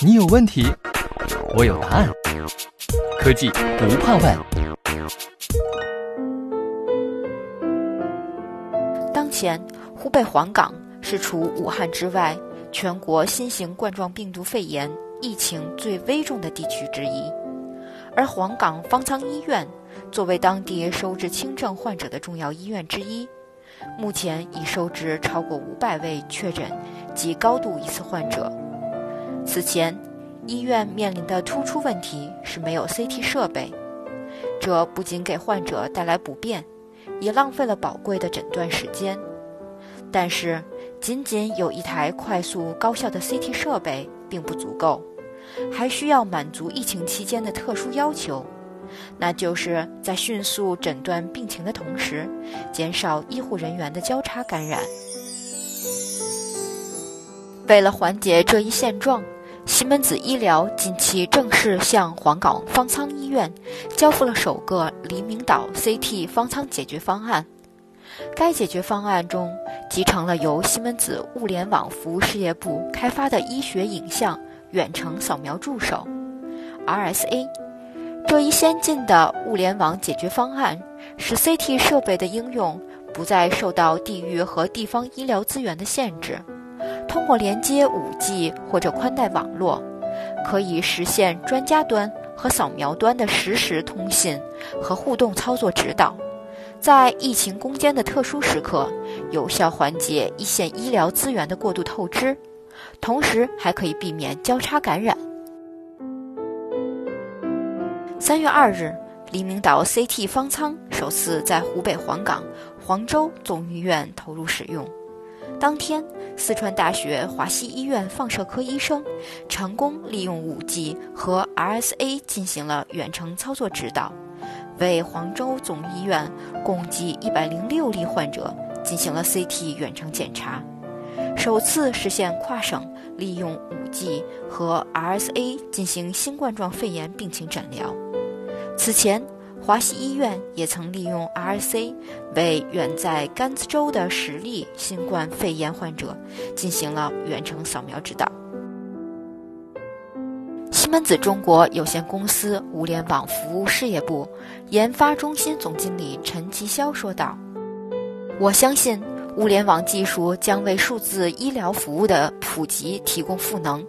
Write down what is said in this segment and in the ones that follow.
你有问题，我有答案。科技不怕问。当前，湖北黄冈是除武汉之外，全国新型冠状病毒肺炎疫情最危重的地区之一。而黄冈方舱医院作为当地收治轻症患者的重要医院之一，目前已收治超过五百位确诊及高度疑似患者。此前，医院面临的突出问题是没有 CT 设备，这不仅给患者带来不便，也浪费了宝贵的诊断时间。但是，仅仅有一台快速高效的 CT 设备并不足够，还需要满足疫情期间的特殊要求，那就是在迅速诊断病情的同时，减少医护人员的交叉感染。为了缓解这一现状，西门子医疗近期正式向黄冈方舱医院交付了首个黎明岛 CT 方舱解决方案。该解决方案中集成了由西门子物联网服务事业部开发的医学影像远程扫描助手 （RSA）。这一先进的物联网解决方案使 CT 设备的应用不再受到地域和地方医疗资源的限制。通过连接 5G 或者宽带网络，可以实现专家端和扫描端的实时通信和互动操作指导，在疫情攻坚的特殊时刻，有效缓解一线医疗资源的过度透支，同时还可以避免交叉感染。三月二日，黎明岛 CT 方舱首次在湖北黄冈黄州总医院投入使用。当天，四川大学华西医院放射科医生成功利用 5G 和 RSA 进行了远程操作指导，为黄州总医院共计106例患者进行了 CT 远程检查，首次实现跨省利用 5G 和 RSA 进行新冠状肺炎病情诊疗。此前。华西医院也曾利用 RC 为远在甘孜州的十例新冠肺炎患者进行了远程扫描指导。西门子中国有限公司物联网服务事业部研发中心总经理陈吉霄说道：“我相信物联网技术将为数字医疗服务的普及提供赋能，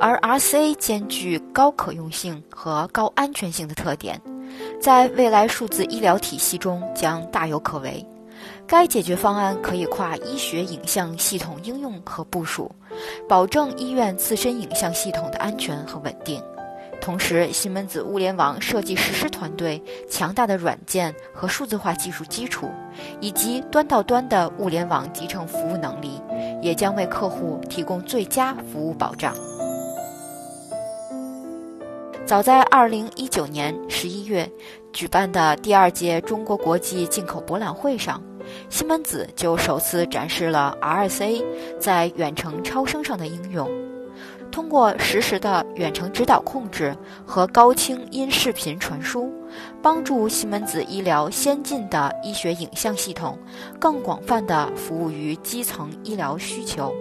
而 RC 兼具高可用性和高安全性的特点。”在未来数字医疗体系中将大有可为。该解决方案可以跨医学影像系统应用和部署，保证医院自身影像系统的安全和稳定。同时，西门子物联网设计实施团队强大的软件和数字化技术基础，以及端到端的物联网集成服务能力，也将为客户提供最佳服务保障。早在二零一九年十一月举办的第二届中国国际进口博览会上，西门子就首次展示了 RSA 在远程超声上的应用。通过实时的远程指导控制和高清音视频传输，帮助西门子医疗先进的医学影像系统更广泛地服务于基层医疗需求。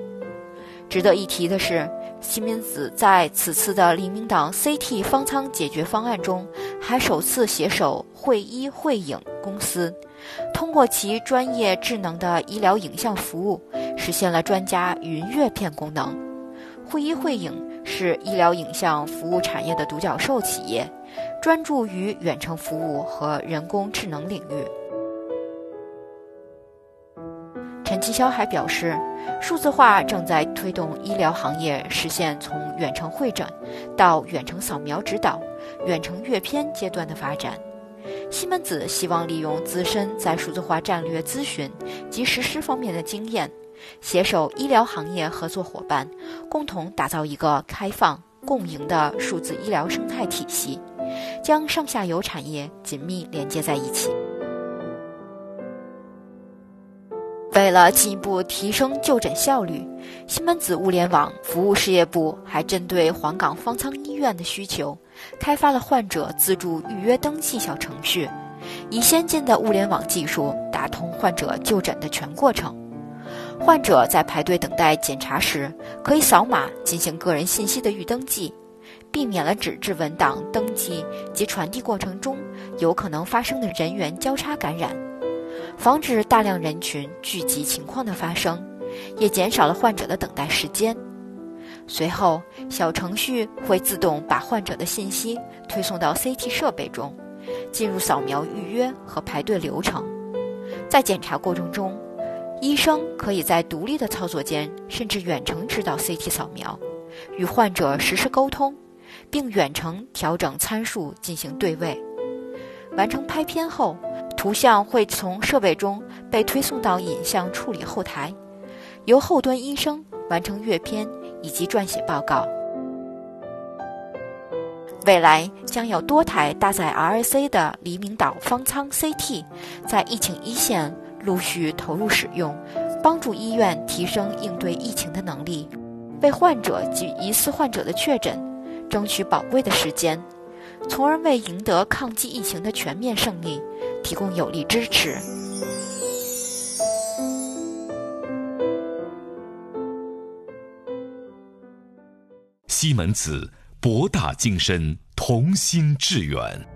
值得一提的是。西门子在此次的黎明党 CT 方舱解决方案中，还首次携手汇医汇影公司，通过其专业智能的医疗影像服务，实现了专家云阅片功能。汇医汇影是医疗影像服务产业的独角兽企业，专注于远程服务和人工智能领域。陈其霄还表示，数字化正在推动医疗行业实现从远程会诊到远程扫描指导、远程阅片阶段的发展。西门子希望利用自身在数字化战略咨询及实施方面的经验，携手医疗行业合作伙伴，共同打造一个开放共赢的数字医疗生态体系，将上下游产业紧密连接在一起。为了进一步提升就诊效率，西门子物联网服务事业部还针对黄冈方舱医院的需求，开发了患者自助预约登记小程序，以先进的物联网技术打通患者就诊的全过程。患者在排队等待检查时，可以扫码进行个人信息的预登记，避免了纸质文档登记及传递过程中有可能发生的人员交叉感染，防止大量人群聚集情况的发生，也减少了患者的等待时间。随后，小程序会自动把患者的信息推送到 CT 设备中，进入扫描预约和排队流程。在检查过程中，医生可以在独立的操作间，甚至远程指导 CT 扫描，与患者实时沟通，并远程调整参数进行对位。完成拍片后，图像会从设备中被推送到影像处理后台，由后端医生完成阅片以及撰写报告。未来将有多台搭载 RSA 的黎明岛方舱 CT，在疫情一线陆续投入使用，帮助医院提升应对疫情的能力，为患者及疑似患者的确诊争取宝贵的时间，从而为赢得抗击疫情的全面胜利提供有力支持。西门子。博大精深，同心致远。